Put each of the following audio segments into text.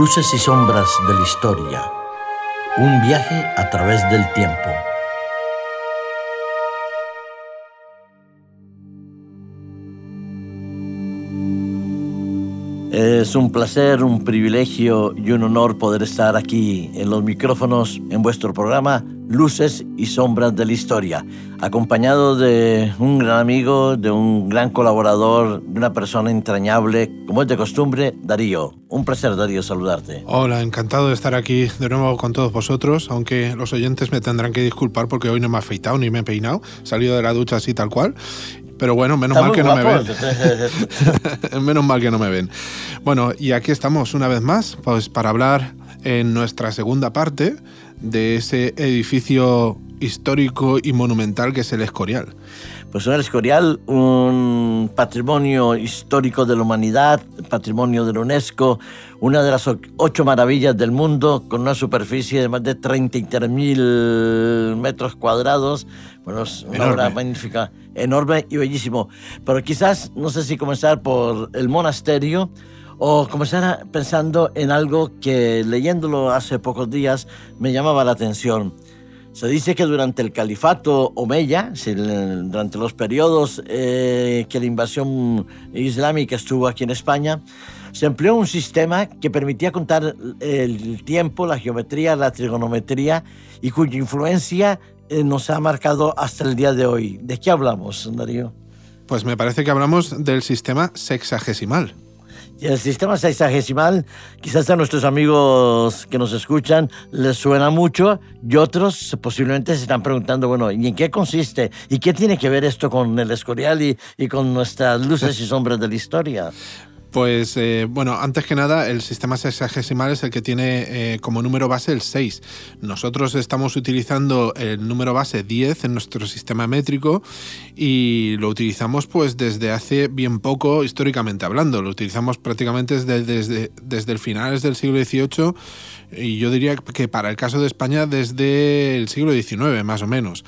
Luces y sombras de la historia. Un viaje a través del tiempo. Es un placer, un privilegio y un honor poder estar aquí en los micrófonos en vuestro programa Luces y Sombras de la Historia, acompañado de un gran amigo, de un gran colaborador, de una persona entrañable, como es de costumbre, Darío. Un placer, Darío, saludarte. Hola, encantado de estar aquí de nuevo con todos vosotros, aunque los oyentes me tendrán que disculpar porque hoy no me he afeitado ni me he peinado, salido de la ducha así tal cual. Pero bueno, menos mal que no me ven. menos mal que no me ven. Bueno, y aquí estamos una vez más, pues para hablar en nuestra segunda parte de ese edificio histórico y monumental que es el Escorial. Pues el Escorial, un patrimonio histórico de la humanidad, patrimonio de la UNESCO, una de las ocho maravillas del mundo, con una superficie de más de 33.000 metros cuadrados. Bueno, es una obra magnífica, enorme y bellísimo. Pero quizás, no sé si comenzar por el monasterio o comenzar pensando en algo que leyéndolo hace pocos días me llamaba la atención. Se dice que durante el califato Omeya, durante los periodos eh, que la invasión islámica estuvo aquí en España, se empleó un sistema que permitía contar el tiempo, la geometría, la trigonometría y cuya influencia eh, nos ha marcado hasta el día de hoy. ¿De qué hablamos, Darío? Pues me parece que hablamos del sistema sexagesimal. El sistema sexagesimal, quizás a nuestros amigos que nos escuchan les suena mucho y otros posiblemente se están preguntando, bueno, ¿y en qué consiste? ¿Y qué tiene que ver esto con el Escorial y, y con nuestras luces y sombras de la historia? Pues eh, bueno, antes que nada, el sistema sexagesimal es el que tiene eh, como número base el 6. Nosotros estamos utilizando el número base 10 en nuestro sistema métrico y lo utilizamos pues desde hace bien poco históricamente hablando. Lo utilizamos prácticamente desde, desde, desde el finales del siglo XVIII y yo diría que para el caso de España desde el siglo XIX más o menos.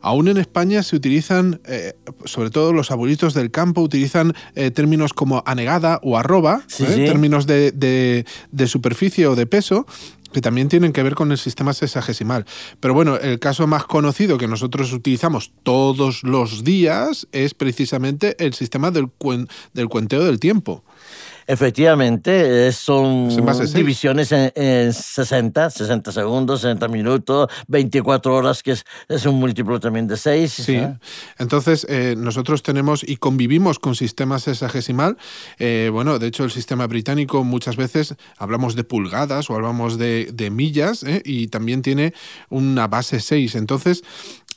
Aún en España se utilizan, eh, sobre todo los abuelitos del campo, utilizan eh, términos como anegada o arroba, ¿eh? términos de, de, superficie o de peso, que también tienen que ver con el sistema sexagesimal. Pero bueno, el caso más conocido que nosotros utilizamos todos los días es precisamente el sistema del, del cuenteo del tiempo. Efectivamente, son divisiones en, 60, 60 segundos, 60 minutos, 24 horas, que es, un múltiplo también de 6. Sí, entonces eh, nosotros tenemos y convivimos con sistemas sexagesimal. Eh, bueno, de hecho el sistema británico muchas veces hablamos de pulgadas o hablamos de, de millas eh, y también tiene una base 6. Entonces,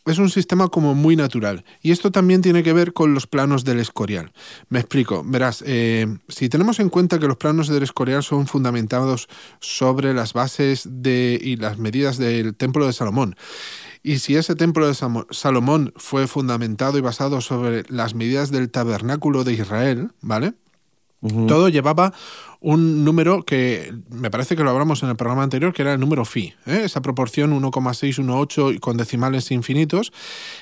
es un sistema como muy natural. Y esto también tiene que ver con los planos del Escorial. Me explico. Verás, eh, si tenemos en cuenta que los planos del Escorial son fundamentados sobre las bases de, y las medidas del Templo de Salomón, y si ese templo de Salomón fue fundamentado y basado sobre las medidas del tabernáculo de Israel, ¿vale? Todo llevaba un número que me parece que lo hablamos en el programa anterior, que era el número phi, ¿eh? esa proporción 1,618 con decimales infinitos,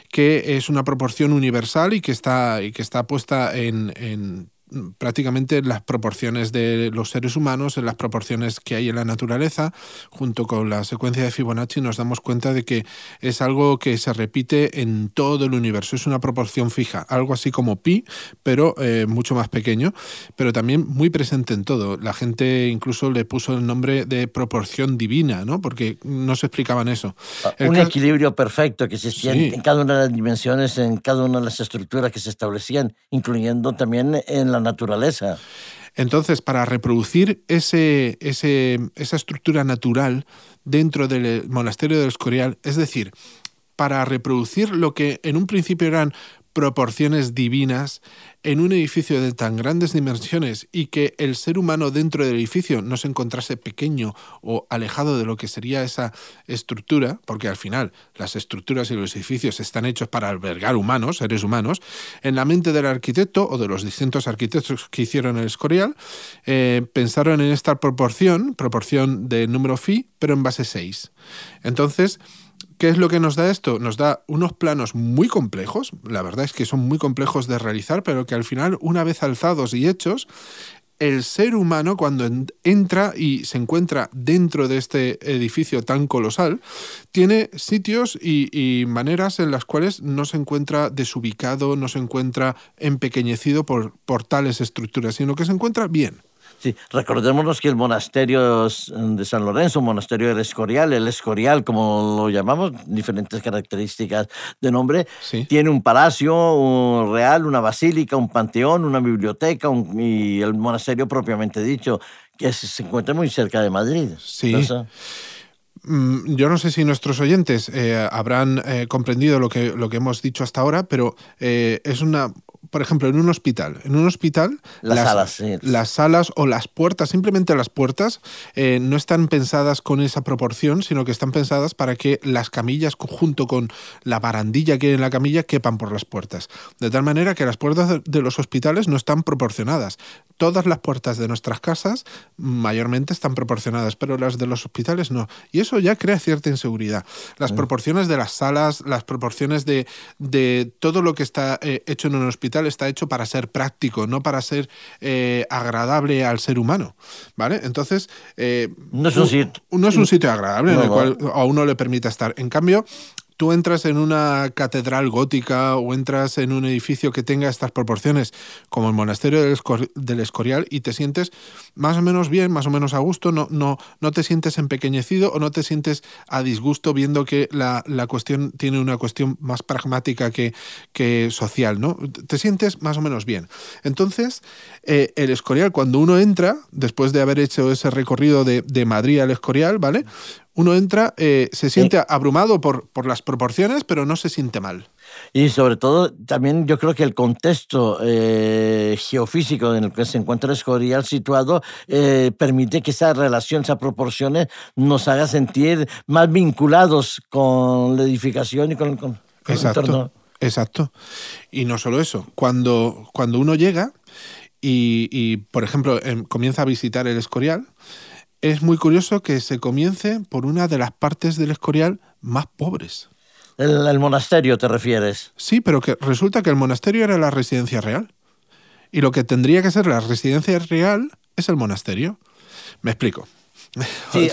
que es una proporción universal y que está, y que está puesta en, en prácticamente las proporciones de los seres humanos, en las proporciones que hay en la naturaleza, junto con la secuencia de Fibonacci, nos damos cuenta de que es algo que se repite en todo el universo. Es una proporción fija, algo así como pi, pero eh, mucho más pequeño, pero también muy presente en todo. La gente incluso le puso el nombre de proporción divina, ¿no? Porque no se explicaban eso. Ah, un equilibrio perfecto que existía en cada una de las dimensiones, en cada una de las estructuras que se establecían, incluyendo también en la naturaleza. Entonces, para reproducir ese, ese, esa estructura natural dentro del monasterio del Escorial, es decir, para reproducir lo que en un principio eran proporciones divinas en un edificio de tan grandes dimensiones y que el ser humano dentro del edificio no se encontrase pequeño o alejado de lo que sería esa estructura, porque al final las estructuras y los edificios están hechos para albergar humanos, seres humanos, en la mente del arquitecto o de los distintos arquitectos que hicieron el Escorial, eh, pensaron en esta proporción, proporción de número phi, pero en base 6. Entonces, ¿Qué es lo que nos da esto? Nos da unos planos muy complejos, la verdad es que son muy complejos de realizar, pero que al final, una vez alzados y hechos, el ser humano cuando entra y se encuentra dentro de este edificio tan colosal, tiene sitios y, maneras en las cuales no se encuentra desubicado, no se encuentra empequeñecido por, tales estructuras, sino que se encuentra bien. Sí, recordémonos que el monasterio de San Lorenzo, un monasterio del Escorial, el Escorial, como lo llamamos, diferentes características de nombre, tiene un palacio real, una basílica, un panteón, una biblioteca y el monasterio propiamente dicho, que se encuentra muy cerca de Madrid. Sí. Mm, yo no sé si nuestros oyentes eh, habrán eh, comprendido lo que, lo que hemos dicho hasta ahora, pero eh, es una, por ejemplo, en un hospital. En un hospital, las, salas, las salas o las puertas, simplemente las puertas, eh, no están pensadas con esa proporción, sino que están pensadas para que las camillas, junto con la barandilla que hay en la camilla, quepan por las puertas. De tal manera que las puertas de los hospitales no están proporcionadas. Todas las puertas de nuestras casas mayormente están proporcionadas, pero las de los hospitales no. Y eso ya crea cierta inseguridad. Las proporciones de las salas, las proporciones de, de todo lo que está eh, hecho en un hospital, está hecho para ser práctico, no para ser eh, agradable al ser humano. ¿Vale? Entonces. Eh, no, es un sitio, no es un sitio agradable en el cual a uno le permita estar. En cambio, tú entras en una catedral gótica o entras en un edificio que tenga estas proporciones, como el monasterio del, Escorial, y te sientes más o menos bien, más o menos a gusto, no, no, no te sientes empequeñecido o no te sientes a disgusto viendo que la, cuestión tiene una cuestión más pragmática que, que, social, ¿no? Te sientes más o menos bien. Entonces, eh, el Escorial, cuando uno entra, después de haber hecho ese recorrido de, de Madrid al Escorial, ¿vale? Uno entra, eh, se siente abrumado por, por, las proporciones, pero no se siente mal. Y sobre todo, también yo creo que el contexto eh, geofísico en el que se encuentra el escorial situado eh, permite que esa relación, esas proporciones nos haga sentir más vinculados con la edificación y con, el, con exacto, el entorno. Exacto. Y no solo eso, cuando, cuando uno llega y, y por ejemplo, em, comienza a visitar el escorial, es muy curioso que se comience por una de las partes del Escorial más pobres. El, monasterio, ¿te refieres? Sí, pero que resulta que el monasterio era la residencia real. Y lo que tendría que ser la residencia real es el monasterio. Me explico. Sí,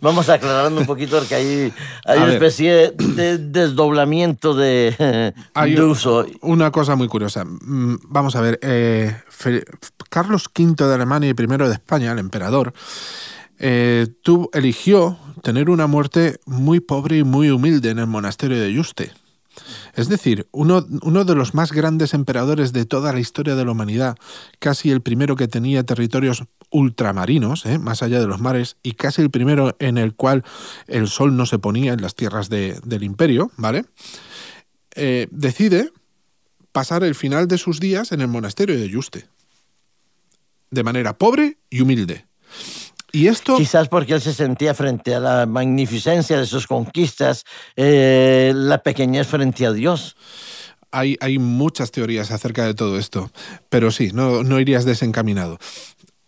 vamos, aclarando un poquito porque hay, hay una especie de desdoblamiento de, uso. Una cosa muy curiosa. Mm, vamos a ver, eh, Carlos V de Alemania y I de España, el emperador, eh, eligió tener una muerte muy pobre y muy humilde en el monasterio de Yuste. Es decir, uno, de los más grandes emperadores de toda la historia de la humanidad, casi el primero que tenía territorios ultramarinos, ¿eh? más allá de los mares, y casi el primero en el cual el sol no se ponía en las tierras del imperio, ¿vale? Eh, decide pasar el final de sus días en el monasterio de Yuste, de manera pobre y humilde. Y esto... Quizás porque él se sentía frente a la magnificencia de sus conquistas, eh, la pequeñez frente a Dios. Hay, hay, muchas teorías acerca de todo esto, pero sí, no, no irías desencaminado.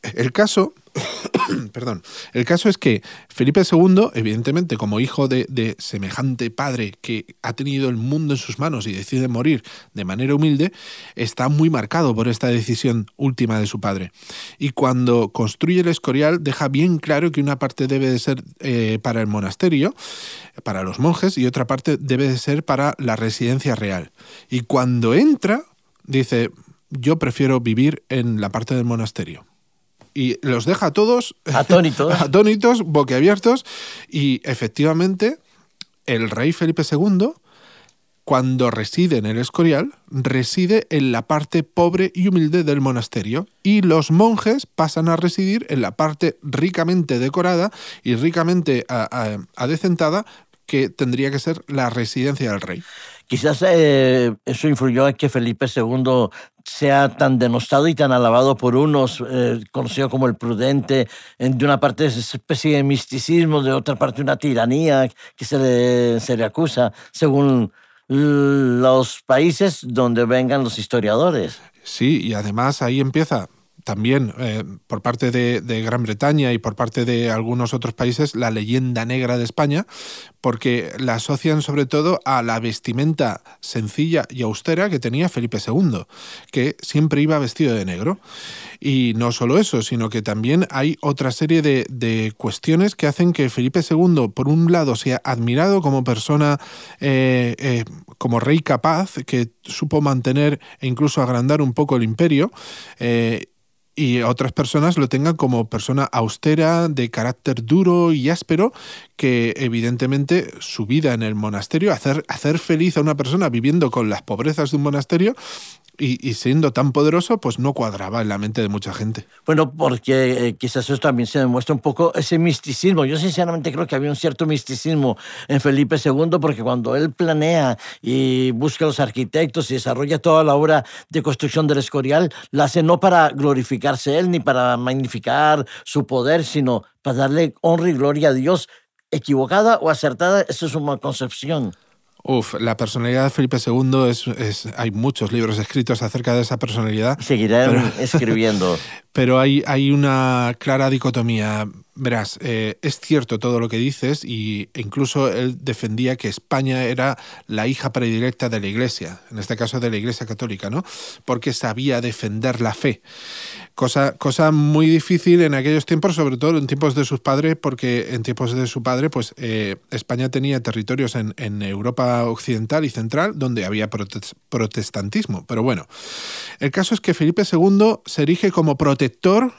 El caso, perdón, el caso es que Felipe II, evidentemente, como hijo de, semejante padre que ha tenido el mundo en sus manos y decide morir de manera humilde, está muy marcado por esta decisión última de su padre. Y cuando construye el Escorial, deja bien claro que una parte debe de ser eh, para el monasterio, para los monjes, y otra parte debe de ser para la residencia real. Y cuando entra, dice, yo prefiero vivir en la parte del monasterio y los deja a todos atónitos, atónitos, boquiabiertos. Y efectivamente el rey Felipe II cuando reside en el Escorial, reside en la parte pobre y humilde del monasterio. Y los monjes pasan a residir en la parte ricamente decorada y ricamente adecentada que tendría que ser la residencia del rey. Quizás eh, eso influyó en que Felipe II sea tan denostado y tan alabado por unos, eh, conocido como el prudente, de una parte es especie de misticismo, de otra parte una tiranía que se le, se le acusa, según los países donde vengan los historiadores. Sí, y además ahí empieza también eh, por parte de, Gran Bretaña y por parte de algunos otros países la leyenda negra de España, porque la asocian sobre todo a la vestimenta sencilla y austera que tenía Felipe II, que siempre iba vestido de negro. Y no solo eso, sino que también hay otra serie de, cuestiones que hacen que Felipe II, por un lado, sea admirado como persona, eh, eh, como rey capaz, que supo mantener e incluso agrandar un poco el imperio, y otras personas lo tengan como persona austera, de carácter duro y áspero, que evidentemente su vida en el monasterio, hacer, hacer feliz a una persona viviendo con las pobrezas de un monasterio, y, siendo tan poderoso, pues no cuadraba en la mente de mucha gente. Bueno, porque eh, quizás eso también se demuestra un poco ese misticismo. Yo sinceramente creo que había un cierto misticismo en Felipe II, porque cuando él planea y busca a los arquitectos y desarrolla toda la obra de construcción del Escorial, la hace no para glorificarse él ni para magnificar su poder, sino para darle honra y gloria a Dios. Equivocada o acertada, eso es una concepción. Uf, la personalidad de Felipe II es, hay muchos libros escritos acerca de esa personalidad. Seguirán escribiendo. Pero hay, hay una clara dicotomía. Verás, eh, es cierto todo lo que dices y incluso él defendía que España era la hija predilecta de la Iglesia, en este caso de la Iglesia católica, ¿no? Porque sabía defender la fe. Cosa, cosa muy difícil en aquellos tiempos, sobre todo en tiempos de sus padres, porque en tiempos de su padre, pues eh, España tenía territorios en, en, Europa occidental y central donde había protestantismo. Pero bueno, el caso es que Felipe II se erige como protector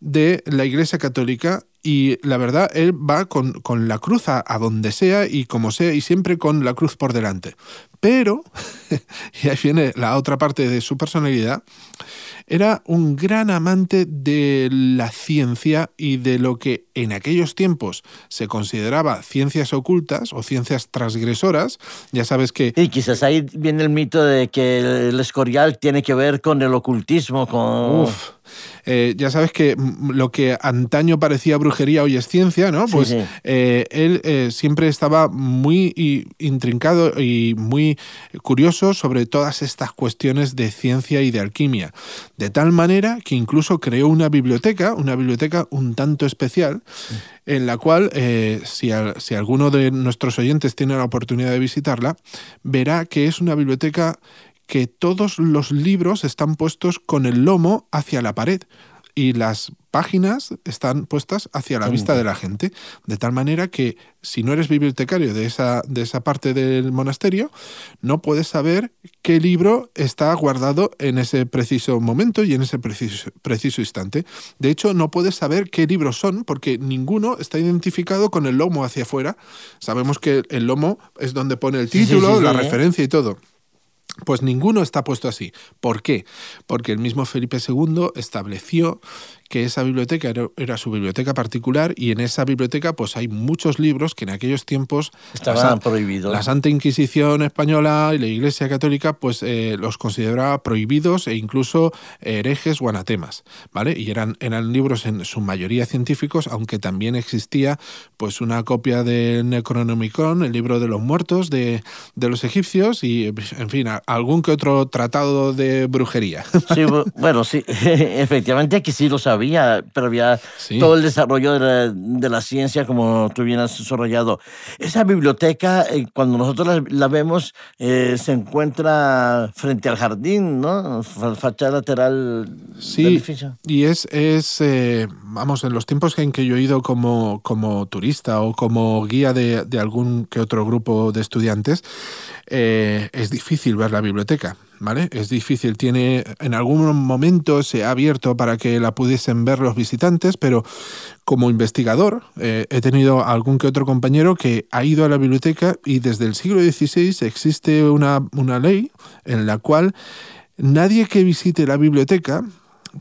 de la Iglesia Católica y la verdad, él va con, con la cruz a, donde sea y como sea y siempre con la cruz por delante. Pero, y ahí viene la otra parte de su personalidad, era un gran amante de la ciencia y de lo que en aquellos tiempos se consideraba ciencias ocultas o ciencias transgresoras. Ya sabes que... Y quizás ahí viene el mito de que el escorial tiene que ver con el ocultismo, con... Uf. Eh, ya sabes que lo que antaño parecía brujería hoy es ciencia, ¿no? Pues eh, él eh, siempre estaba muy intrincado y muy curioso sobre todas estas cuestiones de ciencia y de alquimia. De tal manera que incluso creó una biblioteca, una biblioteca un tanto especial, en la cual, si, si alguno de nuestros oyentes tiene la oportunidad de visitarla, verá que es una biblioteca que todos los libros están puestos con el lomo hacia la pared y las páginas están puestas hacia la vista de la gente, de tal manera que si no eres bibliotecario de esa, de esa parte del monasterio, no puedes saber qué libro está guardado en ese preciso momento y en ese preciso, preciso instante. De hecho, no puedes saber qué libros son porque ninguno está identificado con el lomo hacia afuera. Sabemos que el lomo es donde pone el título, la referencia y todo. Pues ninguno está puesto así. ¿Por qué? Porque el mismo Felipe II estableció que esa biblioteca era, su biblioteca particular y en esa biblioteca pues hay muchos libros que en aquellos tiempos estaban prohibidos. La Santa Inquisición española y la Iglesia Católica pues eh, los consideraba prohibidos e incluso herejes o anatemas, ¿vale? Y eran, eran libros en su mayoría científicos, aunque también existía pues una copia del Necronomicon, el libro de los muertos de, de los egipcios y en fin, algún que otro tratado de brujería. Sí, bueno, sí, efectivamente aquí sí lo sabía había, pero había todo el desarrollo de la, ciencia como tú bien has desarrollado. Esa biblioteca, eh, cuando nosotros la, vemos, eh, se encuentra frente al jardín, ¿no? Fachada lateral del edificio. Y es, es eh, vamos, en los tiempos en que yo he ido como, como turista o como guía de, de algún que otro grupo de estudiantes, es difícil ver la biblioteca ¿vale? Es difícil, tiene en algún momento se ha abierto para que la pudiesen ver los visitantes, pero como investigador eh, he tenido algún que otro compañero que ha ido a la biblioteca y desde el siglo XVI existe una, una ley en la cual nadie que visite la biblioteca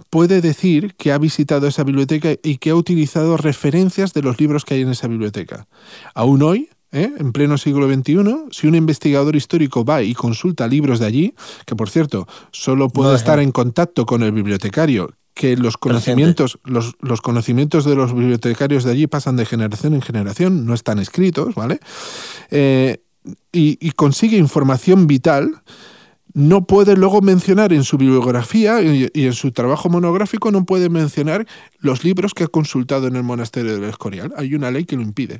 puede decir que ha visitado esa biblioteca y que ha utilizado referencias de los libros que hay en esa biblioteca. Aún hoy, ¿eh? en pleno siglo XXI, si un investigador histórico va y consulta libros de allí, que por cierto, solo puede estar en contacto con el bibliotecario, que los conocimientos, los, los, conocimientos de los bibliotecarios de allí pasan de generación en generación, no están escritos, ¿vale? Eh, y, y consigue información vital no puede luego mencionar en su bibliografía y en su trabajo monográfico, no puede mencionar los libros que ha consultado en el monasterio del Escorial. Hay una ley que lo impide.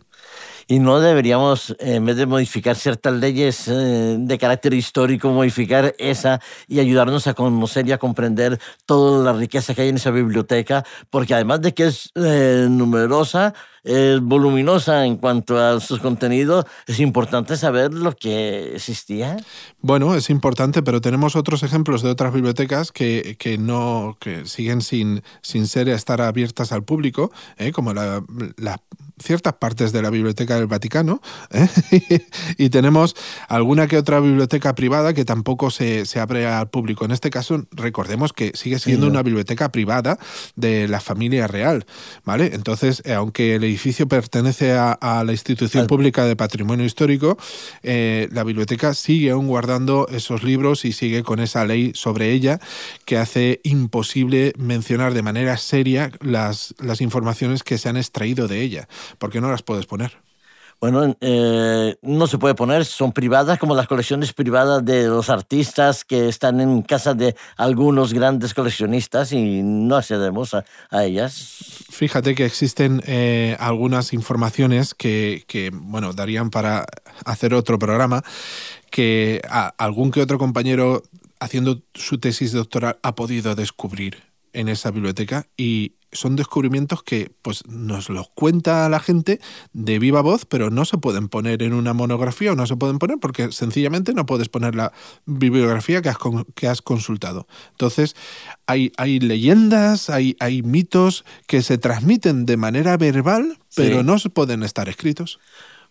Y no deberíamos, en vez de modificar ciertas leyes eh, de carácter histórico, modificar esa y ayudarnos a conocer y a comprender toda la riqueza que hay en esa biblioteca, porque además de que es eh, numerosa, es voluminosa en cuanto a sus contenidos, es importante saber lo que existía. Bueno, es importante, pero tenemos otros ejemplos de otras bibliotecas que, que no que siguen sin, sin ser estar abiertas al público, ¿eh? como la, la ciertas partes de la Biblioteca del Vaticano ¿eh? y tenemos alguna que otra biblioteca privada que tampoco se, se, abre al público. En este caso, recordemos que sigue siendo una biblioteca privada de la familia real, ¿vale? Entonces, eh, aunque el edificio pertenece a, la institución pública de patrimonio histórico, eh, la biblioteca sigue aún guardando esos libros y sigue con esa ley sobre ella que hace imposible mencionar de manera seria las, las informaciones que se han extraído de ella. ¿Por qué no las puedes poner? Bueno, eh, no se puede poner, son privadas como las colecciones privadas de los artistas que están en casa de algunos grandes coleccionistas y no accedemos a, ellas. Fíjate que existen eh, algunas informaciones que, que, bueno, darían para hacer otro programa, que algún que otro compañero haciendo su tesis doctoral ha podido descubrir en esa biblioteca y son descubrimientos que pues, nos los cuenta la gente de viva voz, pero no se pueden poner en una monografía o no se pueden poner porque sencillamente no puedes poner la bibliografía que has, que has consultado. Entonces, hay, hay leyendas, hay, hay mitos que se transmiten de manera verbal, pero no se pueden estar escritos.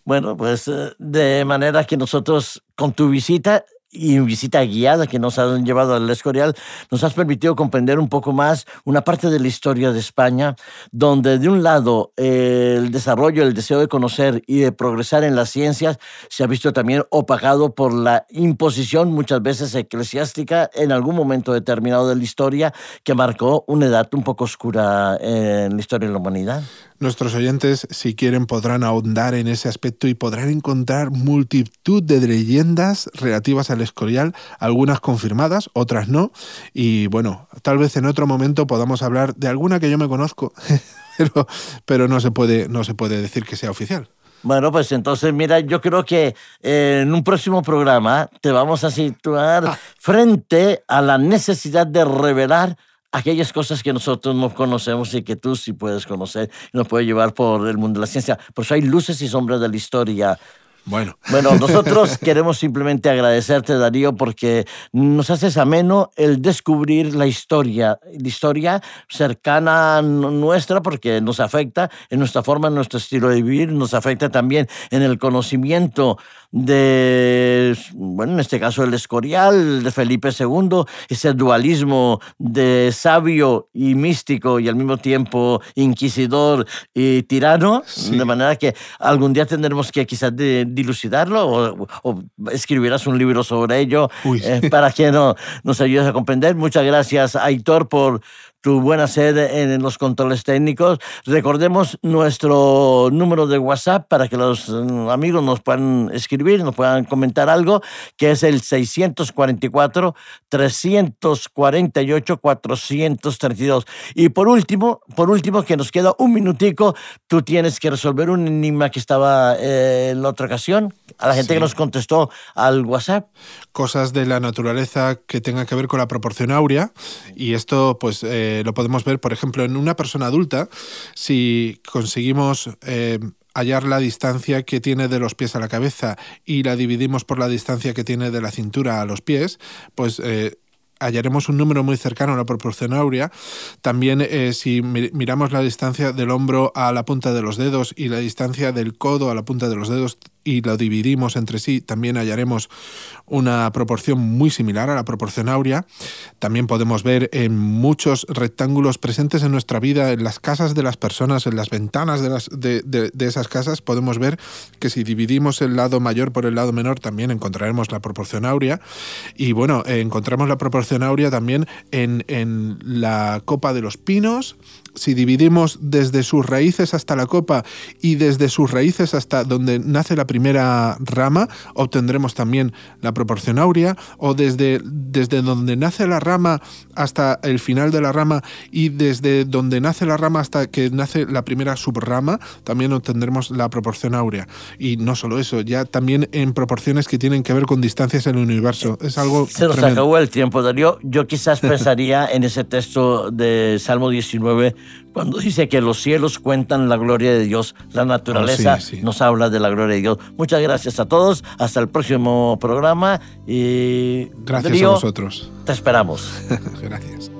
Bueno, pues eh, de manera que nosotros con tu visita y visita guiada que nos han llevado al Escorial, nos has permitido comprender un poco más una parte de la historia de España, donde de un lado el desarrollo, el deseo de conocer y de progresar en las ciencias se ha visto también opacado por la imposición muchas veces eclesiástica en algún momento determinado de la historia que marcó una edad un poco oscura en la historia de la humanidad. Nuestros oyentes, si quieren, podrán ahondar en ese aspecto y podrán encontrar multitud de leyendas relativas al Escorial, algunas confirmadas, otras no. Y bueno, tal vez en otro momento podamos hablar de alguna que yo me conozco, pero, pero no, se puede, no se puede decir que sea oficial. Bueno, pues entonces, mira, yo creo que eh, en un próximo programa te vamos a situar ah. frente a la necesidad de revelar aquellas cosas que nosotros no conocemos y que tú sí puedes conocer nos puede llevar por el mundo de la ciencia. Por eso hay luces y sombras de la historia. Bueno. Bueno, nosotros queremos simplemente agradecerte, Darío, porque nos haces ameno el descubrir la historia, la historia cercana a nuestra, porque nos afecta en nuestra forma, en nuestro estilo de vivir, nos afecta también en el conocimiento de, bueno, en este caso el Escorial, de Felipe II, ese dualismo de sabio y místico y al mismo tiempo inquisidor y tirano, de manera que algún día tendremos que quizás dilucidarlo o, o, escribirás un libro sobre ello eh, para que no, nos ayudes a comprender. Muchas gracias, Aitor, por tu buena sede en los controles técnicos. Recordemos nuestro número de WhatsApp para que los mm, amigos nos puedan escribir, nos puedan comentar algo, que es el 644 348 432. Y por último, por último, que nos queda un minutico, tú tienes que resolver un enigma que estaba eh, en la otra ocasión, a la gente que nos contestó al WhatsApp. Cosas de la naturaleza que tengan que ver con la proporción áurea, y esto pues... Eh, lo podemos ver, por ejemplo, en una persona adulta, si conseguimos eh, hallar la distancia que tiene de los pies a la cabeza y la dividimos por la distancia que tiene de la cintura a los pies, pues eh, hallaremos un número muy cercano a la proporción áurea. También eh, si miramos la distancia del hombro a la punta de los dedos y la distancia del codo a la punta de los dedos, y lo dividimos entre sí, también hallaremos una proporción muy similar a la proporción áurea. También podemos ver en muchos rectángulos presentes en nuestra vida, en las casas de las personas, en las ventanas de, las, de, de, esas casas, podemos ver que si dividimos el lado mayor por el lado menor, también encontraremos la proporción áurea. Y bueno, encontramos la proporción áurea también en, en la copa de los pinos, si dividimos desde sus raíces hasta la copa y desde sus raíces hasta donde nace la primera rama obtendremos también la proporción áurea, o desde, desde donde nace la rama hasta el final de la rama y desde donde nace la rama hasta que nace la primera subrama, también obtendremos la proporción áurea. Y no solo eso, ya también en proporciones que tienen que ver con distancias en el universo. Es algo... Se nos acabó el tiempo, Darío. Yo quizás pensaría en ese texto de Salmo 19 cuando dice que los cielos cuentan la gloria de Dios, la naturaleza oh, nos habla de la gloria de Dios. Muchas gracias a todos, hasta el próximo programa y gracias a vosotros. Te esperamos. gracias.